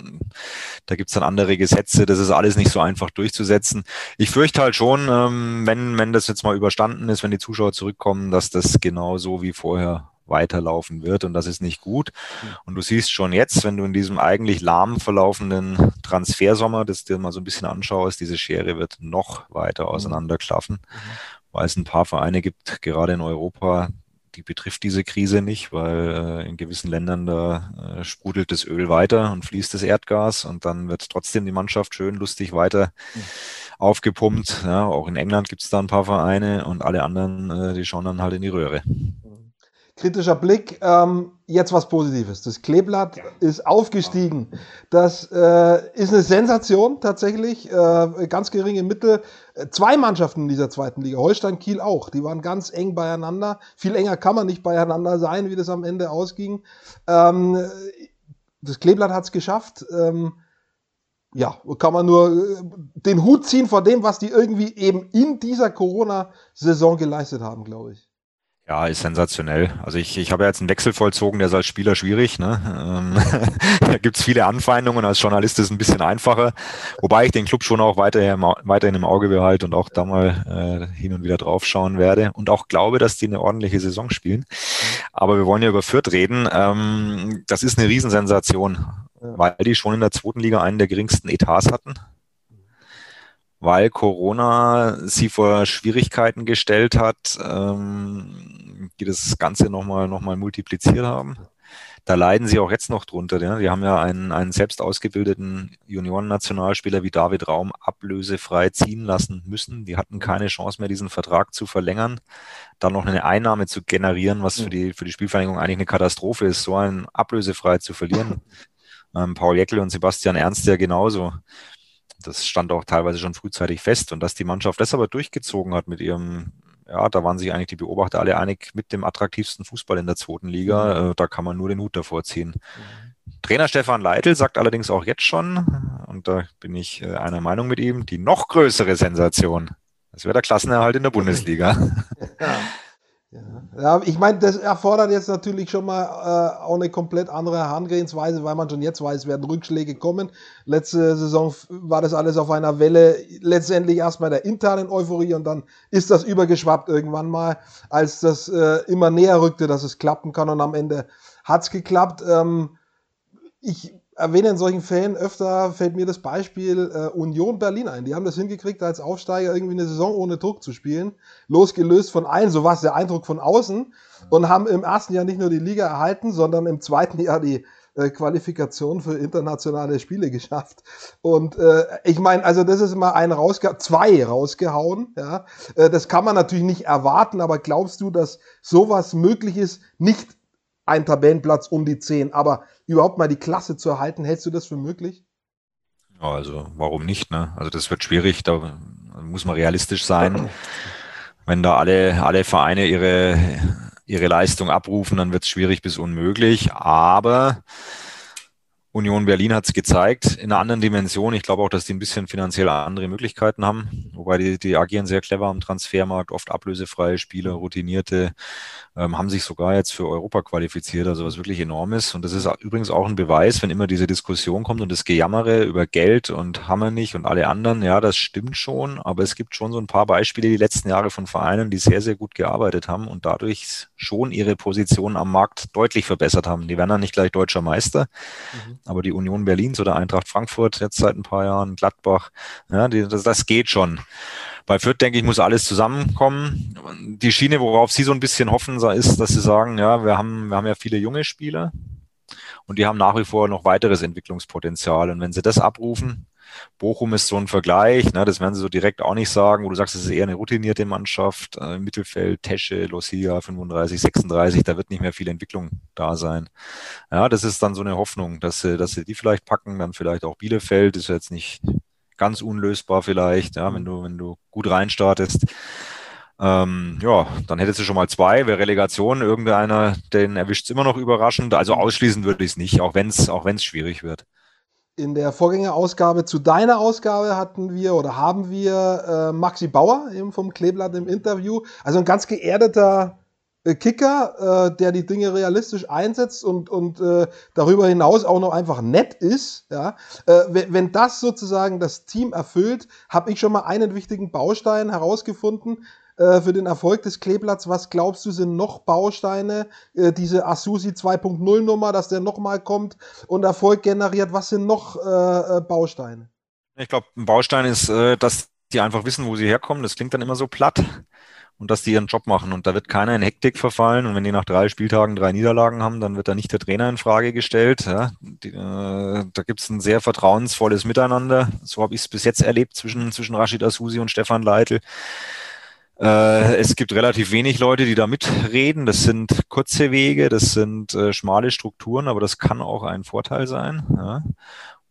da gibt's dann andere Gesetze, das ist alles nicht so einfach durchzusetzen. Ich fürchte halt schon, ähm, wenn, wenn das jetzt mal überstanden ist, wenn die Zuschauer zurückkommen, dass das genau so wie vorher weiterlaufen wird und das ist nicht gut. Und du siehst schon jetzt, wenn du in diesem eigentlich lahm verlaufenden Transfersommer das dir mal so ein bisschen anschaust, diese Schere wird noch weiter auseinanderklaffen, mhm. weil es ein paar Vereine gibt, gerade in Europa, die betrifft diese Krise nicht, weil äh, in gewissen Ländern da äh, sprudelt das Öl weiter und fließt das Erdgas und dann wird trotzdem die Mannschaft schön lustig weiter mhm. aufgepumpt. Ja, auch in England gibt es da ein paar Vereine und alle anderen, äh, die schauen dann halt in die Röhre. Kritischer Blick. Ähm, jetzt was Positives. Das Kleeblatt ja. ist aufgestiegen. Das äh, ist eine Sensation tatsächlich. Äh, ganz geringe Mittel. Zwei Mannschaften in dieser zweiten Liga. Holstein Kiel auch. Die waren ganz eng beieinander. Viel enger kann man nicht beieinander sein, wie das am Ende ausging. Ähm, das Kleeblatt hat es geschafft. Ähm, ja, kann man nur äh, den Hut ziehen vor dem, was die irgendwie eben in dieser Corona-Saison geleistet haben, glaube ich. Ja, ist sensationell. Also ich, ich habe jetzt einen Wechsel vollzogen, der ist als Spieler schwierig. Ne? Ähm, da gibt's viele Anfeindungen, als Journalist ist es ein bisschen einfacher. Wobei ich den Club schon auch weiterhin, weiterhin im Auge behalte und auch da mal äh, hin und wieder draufschauen werde und auch glaube, dass die eine ordentliche Saison spielen. Aber wir wollen ja über Fürth reden. Ähm, das ist eine Riesensensation, weil die schon in der zweiten Liga einen der geringsten Etats hatten weil Corona sie vor Schwierigkeiten gestellt hat, ähm, die das Ganze nochmal noch mal multipliziert haben. Da leiden sie auch jetzt noch drunter. Ja. Die haben ja einen, einen selbst ausgebildeten Junioren-Nationalspieler wie David Raum ablösefrei ziehen lassen müssen. Die hatten keine Chance mehr, diesen Vertrag zu verlängern, dann noch eine Einnahme zu generieren, was für die, für die Spielvereinigung eigentlich eine Katastrophe ist, so einen ablösefrei zu verlieren. Ähm, Paul Jeckel und Sebastian Ernst ja genauso das stand auch teilweise schon frühzeitig fest. Und dass die Mannschaft das aber durchgezogen hat mit ihrem, ja, da waren sich eigentlich die Beobachter alle einig mit dem attraktivsten Fußball in der zweiten Liga. Mhm. Äh, da kann man nur den Hut davor ziehen. Mhm. Trainer Stefan Leitl sagt allerdings auch jetzt schon, und da bin ich äh, einer Meinung mit ihm, die noch größere Sensation. Das wäre der Klassenerhalt in der Bundesliga. Ja. Ja, ich meine, das erfordert jetzt natürlich schon mal äh, auch eine komplett andere Herangehensweise, weil man schon jetzt weiß, werden Rückschläge kommen. Letzte Saison war das alles auf einer Welle, letztendlich erstmal der internen Euphorie und dann ist das übergeschwappt irgendwann mal, als das äh, immer näher rückte, dass es klappen kann und am Ende hat's geklappt. Ähm, ich erwähne in solchen Fällen öfter, fällt mir das Beispiel äh, Union Berlin ein. Die haben das hingekriegt, als Aufsteiger irgendwie eine Saison ohne Druck zu spielen, losgelöst von allen, so war es der Eindruck von außen, und haben im ersten Jahr nicht nur die Liga erhalten, sondern im zweiten Jahr die äh, Qualifikation für internationale Spiele geschafft. Und äh, ich meine, also das ist mal ein rausge zwei rausgehauen. Ja, äh, das kann man natürlich nicht erwarten, aber glaubst du, dass sowas möglich ist, nicht ein Tabellenplatz um die 10, aber überhaupt mal die Klasse zu erhalten, hältst du das für möglich? Ja, also warum nicht? Ne? Also das wird schwierig, da muss man realistisch sein. Wenn da alle, alle Vereine ihre, ihre Leistung abrufen, dann wird es schwierig bis unmöglich. Aber Union Berlin hat es gezeigt, in einer anderen Dimension. Ich glaube auch, dass die ein bisschen finanziell andere Möglichkeiten haben, wobei die, die agieren sehr clever am Transfermarkt, oft ablösefreie Spieler, routinierte, ähm, haben sich sogar jetzt für Europa qualifiziert, also was wirklich enorm ist. Und das ist übrigens auch ein Beweis, wenn immer diese Diskussion kommt und das Gejammere über Geld und Hammer nicht und alle anderen, ja, das stimmt schon, aber es gibt schon so ein paar Beispiele die letzten Jahre von Vereinen, die sehr, sehr gut gearbeitet haben und dadurch schon ihre Position am Markt deutlich verbessert haben. Die werden dann nicht gleich deutscher Meister. Mhm aber die Union Berlins oder Eintracht Frankfurt jetzt seit ein paar Jahren, Gladbach, ja, die, das, das geht schon. Bei Fürth, denke ich, muss alles zusammenkommen. Die Schiene, worauf Sie so ein bisschen hoffen, ist, dass Sie sagen, ja, wir haben, wir haben ja viele junge Spieler und die haben nach wie vor noch weiteres Entwicklungspotenzial. Und wenn Sie das abrufen, Bochum ist so ein Vergleich, ne, das werden sie so direkt auch nicht sagen, wo du sagst, es ist eher eine routinierte Mannschaft, äh, Mittelfeld, Tesche, Lucia 35, 36, da wird nicht mehr viel Entwicklung da sein. Ja, das ist dann so eine Hoffnung, dass sie, dass sie die vielleicht packen, dann vielleicht auch Bielefeld, ist jetzt nicht ganz unlösbar vielleicht, ja, wenn du, wenn du gut reinstartest. Ähm, ja, dann hättest du schon mal zwei. Wäre Relegation, irgendeiner, den erwischt es immer noch überraschend. Also ausschließen würde ich es nicht, auch wenn es auch wenn's schwierig wird in der Vorgängerausgabe zu deiner Ausgabe hatten wir oder haben wir äh, Maxi Bauer eben vom Kleeblatt im Interview. Also ein ganz geerdeter Kicker, äh, der die Dinge realistisch einsetzt und, und äh, darüber hinaus auch noch einfach nett ist. Ja? Äh, wenn, wenn das sozusagen das Team erfüllt, habe ich schon mal einen wichtigen Baustein herausgefunden, äh, für den Erfolg des Kleeblatts. Was glaubst du, sind noch Bausteine? Äh, diese Asusi 2.0 Nummer, dass der nochmal kommt und Erfolg generiert. Was sind noch äh, äh Bausteine? Ich glaube, ein Baustein ist, äh, dass die einfach wissen, wo sie herkommen. Das klingt dann immer so platt und dass die ihren Job machen. Und da wird keiner in Hektik verfallen. Und wenn die nach drei Spieltagen drei Niederlagen haben, dann wird da nicht der Trainer in Frage gestellt. Ja, die, äh, da gibt es ein sehr vertrauensvolles Miteinander. So habe ich es bis jetzt erlebt zwischen, zwischen Rashid Asusi und Stefan Leitl. Äh, es gibt relativ wenig Leute, die da mitreden. Das sind kurze Wege, das sind äh, schmale Strukturen, aber das kann auch ein Vorteil sein.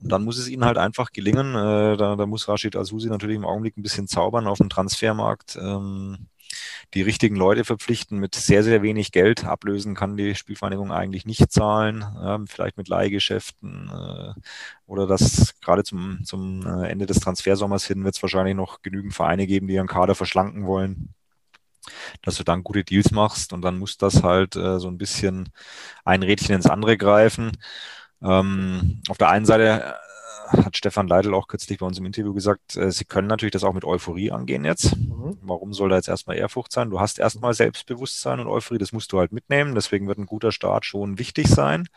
Und dann muss es ihnen halt einfach gelingen. Äh, da, da muss Rashid Asusi natürlich im Augenblick ein bisschen zaubern auf dem Transfermarkt. Ähm, die richtigen Leute verpflichten mit sehr, sehr wenig Geld. Ablösen kann die Spielvereinigung eigentlich nicht zahlen, äh, vielleicht mit Leihgeschäften äh, oder das gerade zum, zum äh, Ende des Transfersommers hin wird es wahrscheinlich noch genügend Vereine geben, die ihren Kader verschlanken wollen dass du dann gute Deals machst und dann muss das halt äh, so ein bisschen ein Rädchen ins andere greifen. Ähm, auf der einen Seite hat Stefan Leidl auch kürzlich bei uns im Interview gesagt, äh, sie können natürlich das auch mit Euphorie angehen jetzt. Mhm. Warum soll da jetzt erstmal Ehrfurcht sein? Du hast erstmal Selbstbewusstsein und Euphorie, das musst du halt mitnehmen. Deswegen wird ein guter Start schon wichtig sein.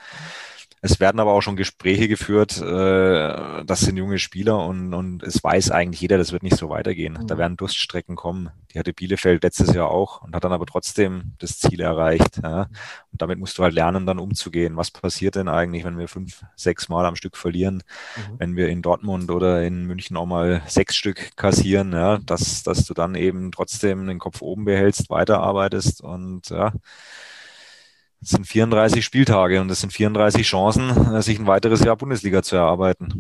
Es werden aber auch schon Gespräche geführt, äh, das sind junge Spieler und, und es weiß eigentlich jeder, das wird nicht so weitergehen. Mhm. Da werden Durststrecken kommen. Die hatte Bielefeld letztes Jahr auch und hat dann aber trotzdem das Ziel erreicht. Ja. Und damit musst du halt lernen, dann umzugehen. Was passiert denn eigentlich, wenn wir fünf, sechs Mal am Stück verlieren, mhm. wenn wir in Dortmund oder in München auch mal sechs Stück kassieren, ja, dass, dass du dann eben trotzdem den Kopf oben behältst, weiterarbeitest und ja, das sind 34 Spieltage und das sind 34 Chancen, äh, sich ein weiteres Jahr Bundesliga zu erarbeiten.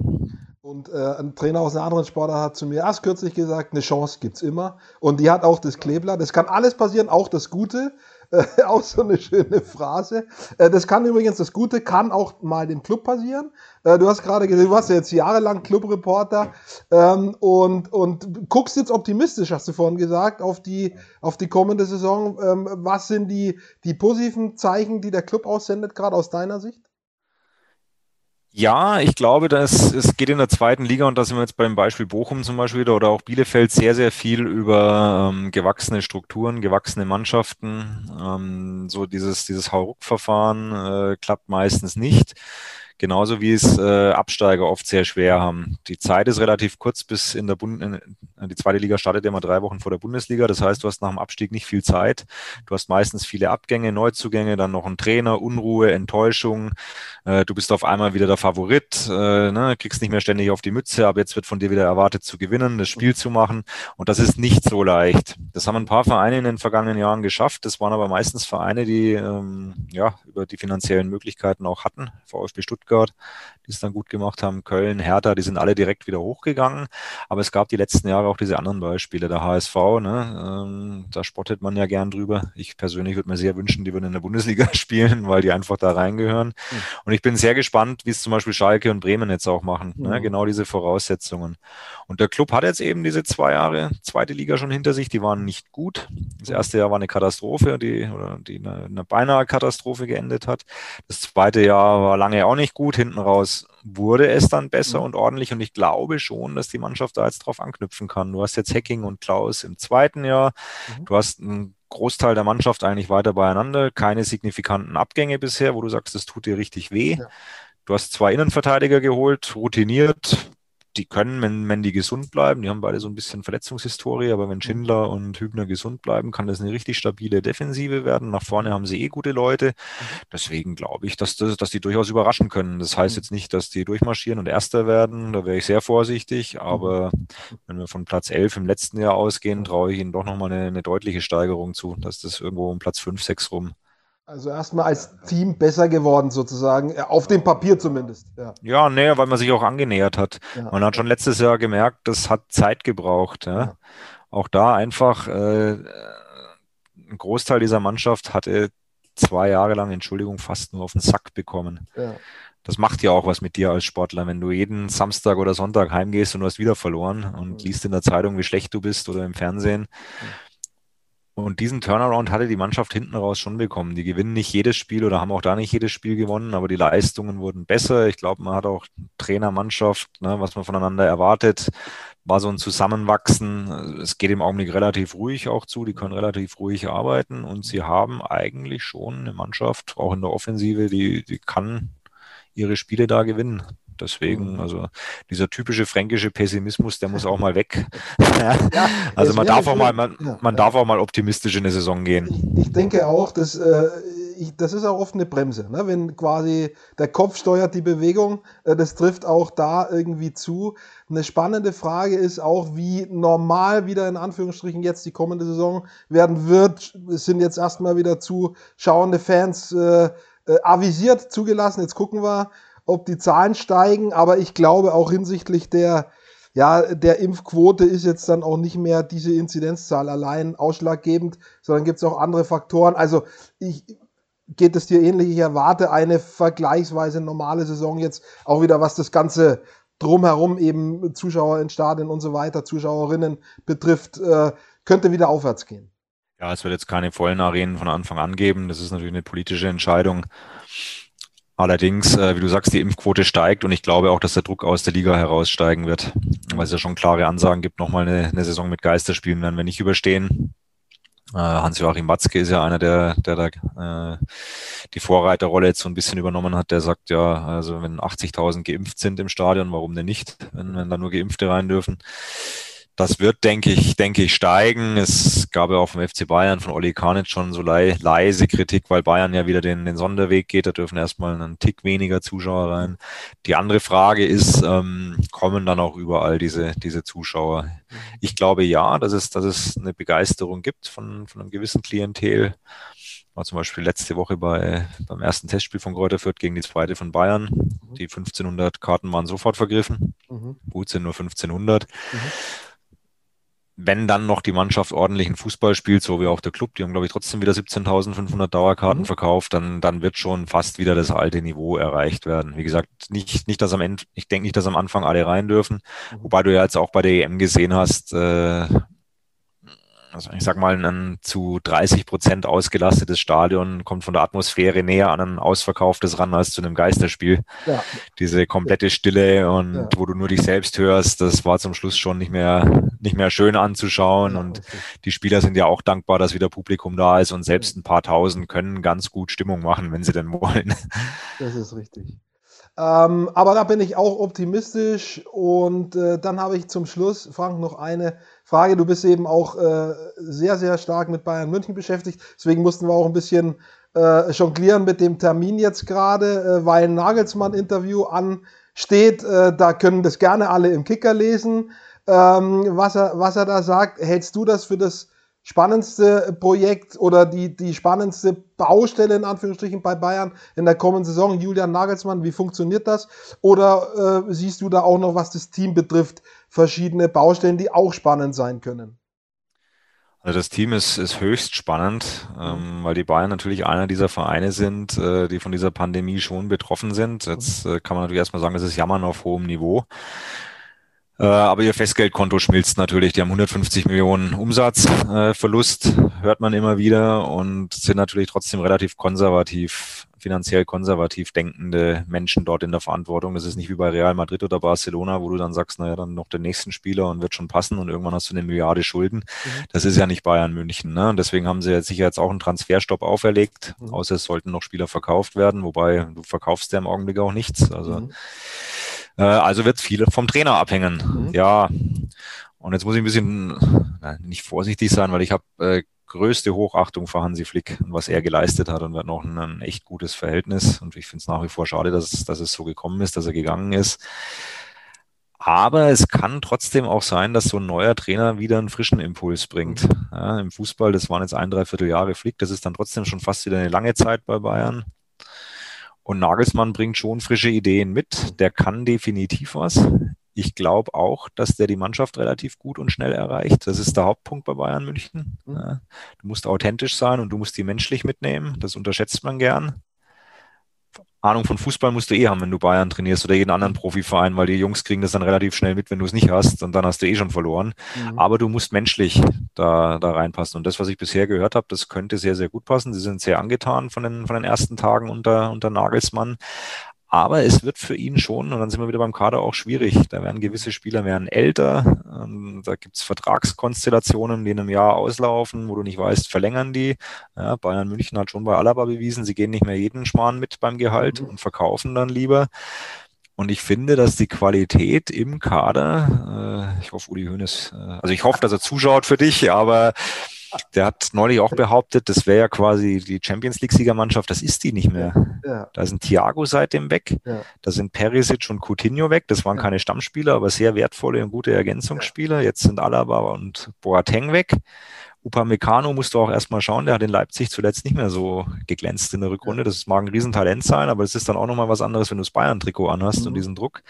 Und äh, ein Trainer aus einer anderen Sportart hat zu mir erst kürzlich gesagt, eine Chance gibt es immer. Und die hat auch das Klebler. Das kann alles passieren, auch das Gute. Auch so eine schöne Phrase. Äh, das kann übrigens, das Gute kann auch mal dem Club passieren. Äh, du hast gerade gesagt, du warst jetzt jahrelang Clubreporter ähm, und, und guckst jetzt optimistisch, hast du vorhin gesagt, auf die, auf die kommende Saison. Ähm, was sind die, die positiven Zeichen, die der Club aussendet, gerade aus deiner Sicht? Ja, ich glaube, dass es geht in der zweiten Liga und da sind wir jetzt beim Beispiel Bochum zum Beispiel oder auch Bielefeld sehr, sehr viel über ähm, gewachsene Strukturen, gewachsene Mannschaften. Ähm, so dieses, dieses Hauruck-Verfahren äh, klappt meistens nicht. Genauso wie es äh, Absteiger oft sehr schwer haben. Die Zeit ist relativ kurz bis in der Bund in, die zweite Liga startet immer drei Wochen vor der Bundesliga. Das heißt, du hast nach dem Abstieg nicht viel Zeit. Du hast meistens viele Abgänge, Neuzugänge, dann noch ein Trainer, Unruhe, Enttäuschung. Äh, du bist auf einmal wieder der Favorit, äh, ne? kriegst nicht mehr ständig auf die Mütze, aber jetzt wird von dir wieder erwartet zu gewinnen, das Spiel zu machen. Und das ist nicht so leicht. Das haben ein paar Vereine in den vergangenen Jahren geschafft. Das waren aber meistens Vereine, die ähm, ja über die finanziellen Möglichkeiten auch hatten. VfB Stuttgart, God. Die es dann gut gemacht haben, Köln, Hertha, die sind alle direkt wieder hochgegangen. Aber es gab die letzten Jahre auch diese anderen Beispiele, der HSV, ne? Ähm, da spottet man ja gern drüber. Ich persönlich würde mir sehr wünschen, die würden in der Bundesliga spielen, weil die einfach da reingehören. Mhm. Und ich bin sehr gespannt, wie es zum Beispiel Schalke und Bremen jetzt auch machen. Mhm. Ne? Genau diese Voraussetzungen. Und der Club hat jetzt eben diese zwei Jahre zweite Liga schon hinter sich, die waren nicht gut. Das erste Jahr war eine Katastrophe, die, oder die eine, eine beinahe Katastrophe geendet hat. Das zweite Jahr war lange auch nicht gut. Hinten raus wurde es dann besser mhm. und ordentlich. Und ich glaube schon, dass die Mannschaft da jetzt drauf anknüpfen kann. Du hast jetzt Hacking und Klaus im zweiten Jahr. Mhm. Du hast einen Großteil der Mannschaft eigentlich weiter beieinander. Keine signifikanten Abgänge bisher, wo du sagst, das tut dir richtig weh. Ja. Du hast zwei Innenverteidiger geholt, routiniert, die können, wenn, wenn die gesund bleiben, die haben beide so ein bisschen Verletzungshistorie, aber wenn mhm. Schindler und Hübner gesund bleiben, kann das eine richtig stabile Defensive werden. Nach vorne haben sie eh gute Leute. Mhm. Deswegen glaube ich, dass, das, dass die durchaus überraschen können. Das heißt mhm. jetzt nicht, dass die durchmarschieren und Erster werden. Da wäre ich sehr vorsichtig. Aber wenn wir von Platz 11 im letzten Jahr ausgehen, traue ich ihnen doch nochmal eine, eine deutliche Steigerung zu, dass das irgendwo um Platz 5, 6 rum also erstmal als Team besser geworden sozusagen, äh, auf dem Papier zumindest. Ja, ja nee, weil man sich auch angenähert hat. Ja. Man hat schon letztes Jahr gemerkt, das hat Zeit gebraucht. Ja. ja. Auch da einfach äh, ein Großteil dieser Mannschaft hatte zwei Jahre lang, Entschuldigung, fast nur auf den Sack bekommen. Ja. Das macht ja auch was mit dir als Sportler, wenn du jeden Samstag oder Sonntag heimgehst und du hast wieder verloren und mhm. liest in der Zeitung, wie schlecht du bist oder im Fernsehen. Mhm und diesen Turnaround hatte die Mannschaft hinten raus schon bekommen. Die gewinnen nicht jedes Spiel oder haben auch da nicht jedes Spiel gewonnen, aber die Leistungen wurden besser. Ich glaube, man hat auch Trainer, Mannschaft, ne, was man voneinander erwartet, war so ein Zusammenwachsen. Es geht im Augenblick relativ ruhig auch zu. Die können relativ ruhig arbeiten und sie haben eigentlich schon eine Mannschaft, auch in der Offensive, die, die kann ihre Spiele da gewinnen. Deswegen, mhm. also dieser typische fränkische Pessimismus, der muss auch mal weg. ja, also man darf auch mal, man, ja, man darf auch mal optimistisch in eine Saison gehen. Ich, ich denke auch, dass äh, ich, das ist auch oft eine Bremse, ne? wenn quasi der Kopf steuert die Bewegung, äh, das trifft auch da irgendwie zu. Eine spannende Frage ist auch, wie normal wieder in Anführungsstrichen jetzt die kommende Saison werden wird. Es sind jetzt erstmal wieder zuschauende Fans äh, äh, avisiert zugelassen. Jetzt gucken wir, ob die Zahlen steigen, aber ich glaube auch hinsichtlich der, ja, der Impfquote ist jetzt dann auch nicht mehr diese Inzidenzzahl allein ausschlaggebend, sondern gibt es auch andere Faktoren. Also ich, geht es dir ähnlich? Ich erwarte eine vergleichsweise normale Saison jetzt auch wieder, was das Ganze drumherum eben Zuschauer in Stadien und so weiter, Zuschauerinnen betrifft, äh, könnte wieder aufwärts gehen. Ja, es wird jetzt keine vollen Arenen von Anfang an geben. Das ist natürlich eine politische Entscheidung. Allerdings, äh, wie du sagst, die Impfquote steigt und ich glaube auch, dass der Druck aus der Liga heraussteigen wird, weil es ja schon klare Ansagen gibt, nochmal eine, eine Saison mit Geisterspielen werden wir nicht überstehen. Äh, Hans-Joachim Watzke ist ja einer, der, der da äh, die Vorreiterrolle jetzt so ein bisschen übernommen hat. Der sagt ja, also wenn 80.000 geimpft sind im Stadion, warum denn nicht, wenn, wenn da nur Geimpfte rein dürfen? Das wird, denke ich, denke ich, steigen. Es gab ja auch vom FC Bayern, von Olli Karnitz schon so le leise Kritik, weil Bayern ja wieder den, den Sonderweg geht. Da dürfen erstmal einen Tick weniger Zuschauer rein. Die andere Frage ist, ähm, kommen dann auch überall diese, diese Zuschauer? Ich glaube ja, dass es, dass es eine Begeisterung gibt von, von einem gewissen Klientel. War zum Beispiel letzte Woche bei, beim ersten Testspiel von Kräuter Fürth gegen die zweite von Bayern. Die 1500 Karten waren sofort vergriffen. Mhm. Gut sind nur 1500. Mhm wenn dann noch die Mannschaft ordentlichen Fußball spielt, so wie auch der Club, die haben, glaube ich, trotzdem wieder 17.500 Dauerkarten mhm. verkauft, dann, dann wird schon fast wieder das alte Niveau erreicht werden. Wie gesagt, nicht, nicht dass am Ende, ich denke nicht, dass am Anfang alle rein dürfen, mhm. wobei du ja jetzt auch bei der EM gesehen hast, äh, also ich sag mal, ein zu 30 Prozent ausgelastetes Stadion kommt von der Atmosphäre näher an ein ausverkauftes ran als zu einem Geisterspiel. Ja. Diese komplette Stille und ja. wo du nur dich selbst hörst, das war zum Schluss schon nicht mehr, nicht mehr schön anzuschauen. Ja, und die Spieler sind ja auch dankbar, dass wieder Publikum da ist und selbst ein paar tausend können ganz gut Stimmung machen, wenn sie denn wollen. Das ist richtig. Ähm, aber da bin ich auch optimistisch. Und äh, dann habe ich zum Schluss, Frank, noch eine Frage. Du bist eben auch äh, sehr, sehr stark mit Bayern München beschäftigt. Deswegen mussten wir auch ein bisschen äh, jonglieren mit dem Termin jetzt gerade, äh, weil ein Nagelsmann-Interview ansteht. Äh, da können das gerne alle im Kicker lesen, ähm, was, er, was er da sagt. Hältst du das für das spannendste Projekt oder die, die spannendste Baustelle in Anführungsstrichen bei Bayern in der kommenden Saison? Julian Nagelsmann, wie funktioniert das? Oder äh, siehst du da auch noch, was das Team betrifft, verschiedene Baustellen, die auch spannend sein können? Also das Team ist, ist höchst spannend, ähm, weil die Bayern natürlich einer dieser Vereine sind, äh, die von dieser Pandemie schon betroffen sind. Jetzt äh, kann man natürlich erstmal sagen, es ist Jammern auf hohem Niveau. Äh, aber ihr Festgeldkonto schmilzt natürlich. Die haben 150 Millionen Umsatzverlust, äh, hört man immer wieder und sind natürlich trotzdem relativ konservativ, finanziell konservativ denkende Menschen dort in der Verantwortung. Das ist nicht wie bei Real Madrid oder Barcelona, wo du dann sagst, naja, dann noch den nächsten Spieler und wird schon passen und irgendwann hast du eine Milliarde Schulden. Mhm. Das ist ja nicht Bayern München. Ne? Und deswegen haben sie jetzt sicher jetzt auch einen Transferstopp auferlegt, mhm. außer es sollten noch Spieler verkauft werden, wobei du verkaufst ja im Augenblick auch nichts. Also mhm. Äh, also wird viel vom Trainer abhängen. Mhm. Ja. Und jetzt muss ich ein bisschen na, nicht vorsichtig sein, weil ich habe äh, größte Hochachtung für Hansi Flick und was er geleistet hat und wir hatten auch ein, ein echt gutes Verhältnis. Und ich finde es nach wie vor schade, dass, dass es so gekommen ist, dass er gegangen ist. Aber es kann trotzdem auch sein, dass so ein neuer Trainer wieder einen frischen Impuls bringt. Mhm. Ja, Im Fußball, das waren jetzt ein, dreiviertel Jahre Flick, das ist dann trotzdem schon fast wieder eine lange Zeit bei Bayern. Und Nagelsmann bringt schon frische Ideen mit. Der kann definitiv was. Ich glaube auch, dass der die Mannschaft relativ gut und schnell erreicht. Das ist der Hauptpunkt bei Bayern München. Mhm. Du musst authentisch sein und du musst die menschlich mitnehmen. Das unterschätzt man gern. Ahnung von Fußball musst du eh haben, wenn du Bayern trainierst oder jeden anderen Profiverein, weil die Jungs kriegen das dann relativ schnell mit, wenn du es nicht hast und dann hast du eh schon verloren. Mhm. Aber du musst menschlich da, da reinpassen. Und das, was ich bisher gehört habe, das könnte sehr, sehr gut passen. Sie sind sehr angetan von den, von den ersten Tagen unter, unter Nagelsmann. Aber es wird für ihn schon, und dann sind wir wieder beim Kader auch schwierig. Da werden gewisse Spieler werden älter. Ähm, da gibt es Vertragskonstellationen, die in einem Jahr auslaufen, wo du nicht weißt, verlängern die. Ja, Bayern München hat schon bei Alaba bewiesen, sie gehen nicht mehr jeden Schmarrn mit beim Gehalt mhm. und verkaufen dann lieber. Und ich finde, dass die Qualität im Kader, äh, ich hoffe, Uli Hoeneß, äh, also ich hoffe, dass er zuschaut für dich, aber der hat neulich auch behauptet, das wäre ja quasi die Champions League-Siegermannschaft, das ist die nicht mehr. Ja. Da sind Thiago seitdem weg, ja. da sind Perisic und Coutinho weg, das waren ja. keine Stammspieler, aber sehr wertvolle und gute Ergänzungsspieler. Jetzt sind Alaba und Boateng weg. Upamecano musst du auch erstmal schauen, der hat in Leipzig zuletzt nicht mehr so geglänzt in der Rückrunde. Das mag ein Riesentalent sein, aber es ist dann auch nochmal was anderes, wenn du das Bayern-Trikot anhast mhm. und diesen Druck.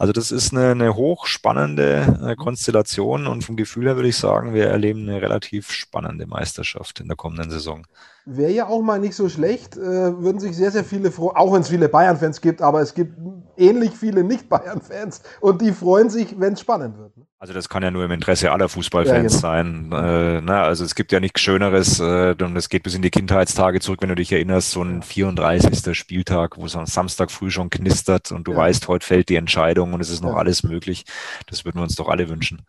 Also das ist eine, eine hochspannende äh, Konstellation und vom Gefühl her würde ich sagen, wir erleben eine relativ spannende Meisterschaft in der kommenden Saison. Wäre ja auch mal nicht so schlecht, äh, würden sich sehr, sehr viele freuen, auch wenn es viele Bayern-Fans gibt, aber es gibt ähnlich viele Nicht-Bayern-Fans und die freuen sich, wenn es spannend wird. Ne? Also das kann ja nur im Interesse aller Fußballfans ja, genau. sein. Äh, na, also es gibt ja nichts Schöneres äh, und es geht bis in die Kindheitstage zurück, wenn du dich erinnerst, so ein 34. Spieltag, wo es am Samstag früh schon knistert und du ja. weißt, heute fällt die Entscheidung und es ist noch ja. alles möglich. Das würden wir uns doch alle wünschen.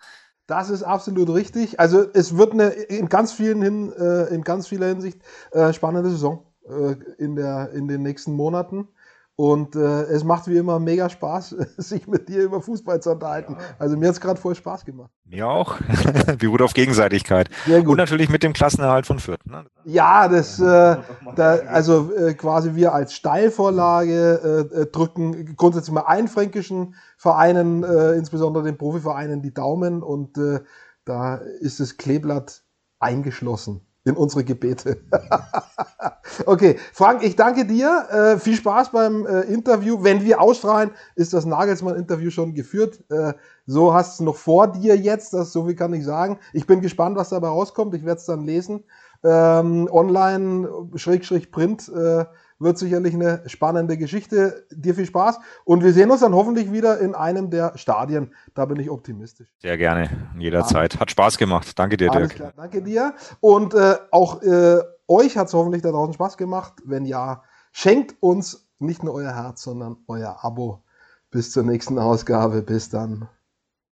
Das ist absolut richtig. Also es wird eine in ganz vielen hin, äh, in ganz vieler Hinsicht äh, spannende Saison äh, in, der, in den nächsten Monaten. Und äh, es macht wie immer mega Spaß, sich mit dir über Fußball zu unterhalten. Also mir hat es gerade voll Spaß gemacht. Mir auch. Beruht auf Gegenseitigkeit. Sehr gut. Und natürlich mit dem Klassenerhalt von Fürth. Ne? Ja, das, äh, da, also äh, quasi wir als Steilvorlage äh, äh, drücken grundsätzlich mal allen fränkischen Vereinen, äh, insbesondere den Profivereinen, die Daumen. Und äh, da ist das Kleeblatt eingeschlossen in unsere Gebete. okay, Frank, ich danke dir. Äh, viel Spaß beim äh, Interview. Wenn wir ausstrahlen, ist das Nagelsmann-Interview schon geführt. Äh, so hast du noch vor dir jetzt, das so viel kann ich sagen. Ich bin gespannt, was dabei rauskommt. Ich werde es dann lesen. Ähm, online, Schrägstrich Print, äh, wird sicherlich eine spannende Geschichte. Dir viel Spaß und wir sehen uns dann hoffentlich wieder in einem der Stadien. Da bin ich optimistisch. Sehr gerne, jederzeit. Hat Spaß gemacht. Danke dir, Dirk. Klar, danke dir. Und äh, auch äh, euch hat es hoffentlich da draußen Spaß gemacht. Wenn ja, schenkt uns nicht nur euer Herz, sondern euer Abo. Bis zur nächsten Ausgabe. Bis dann.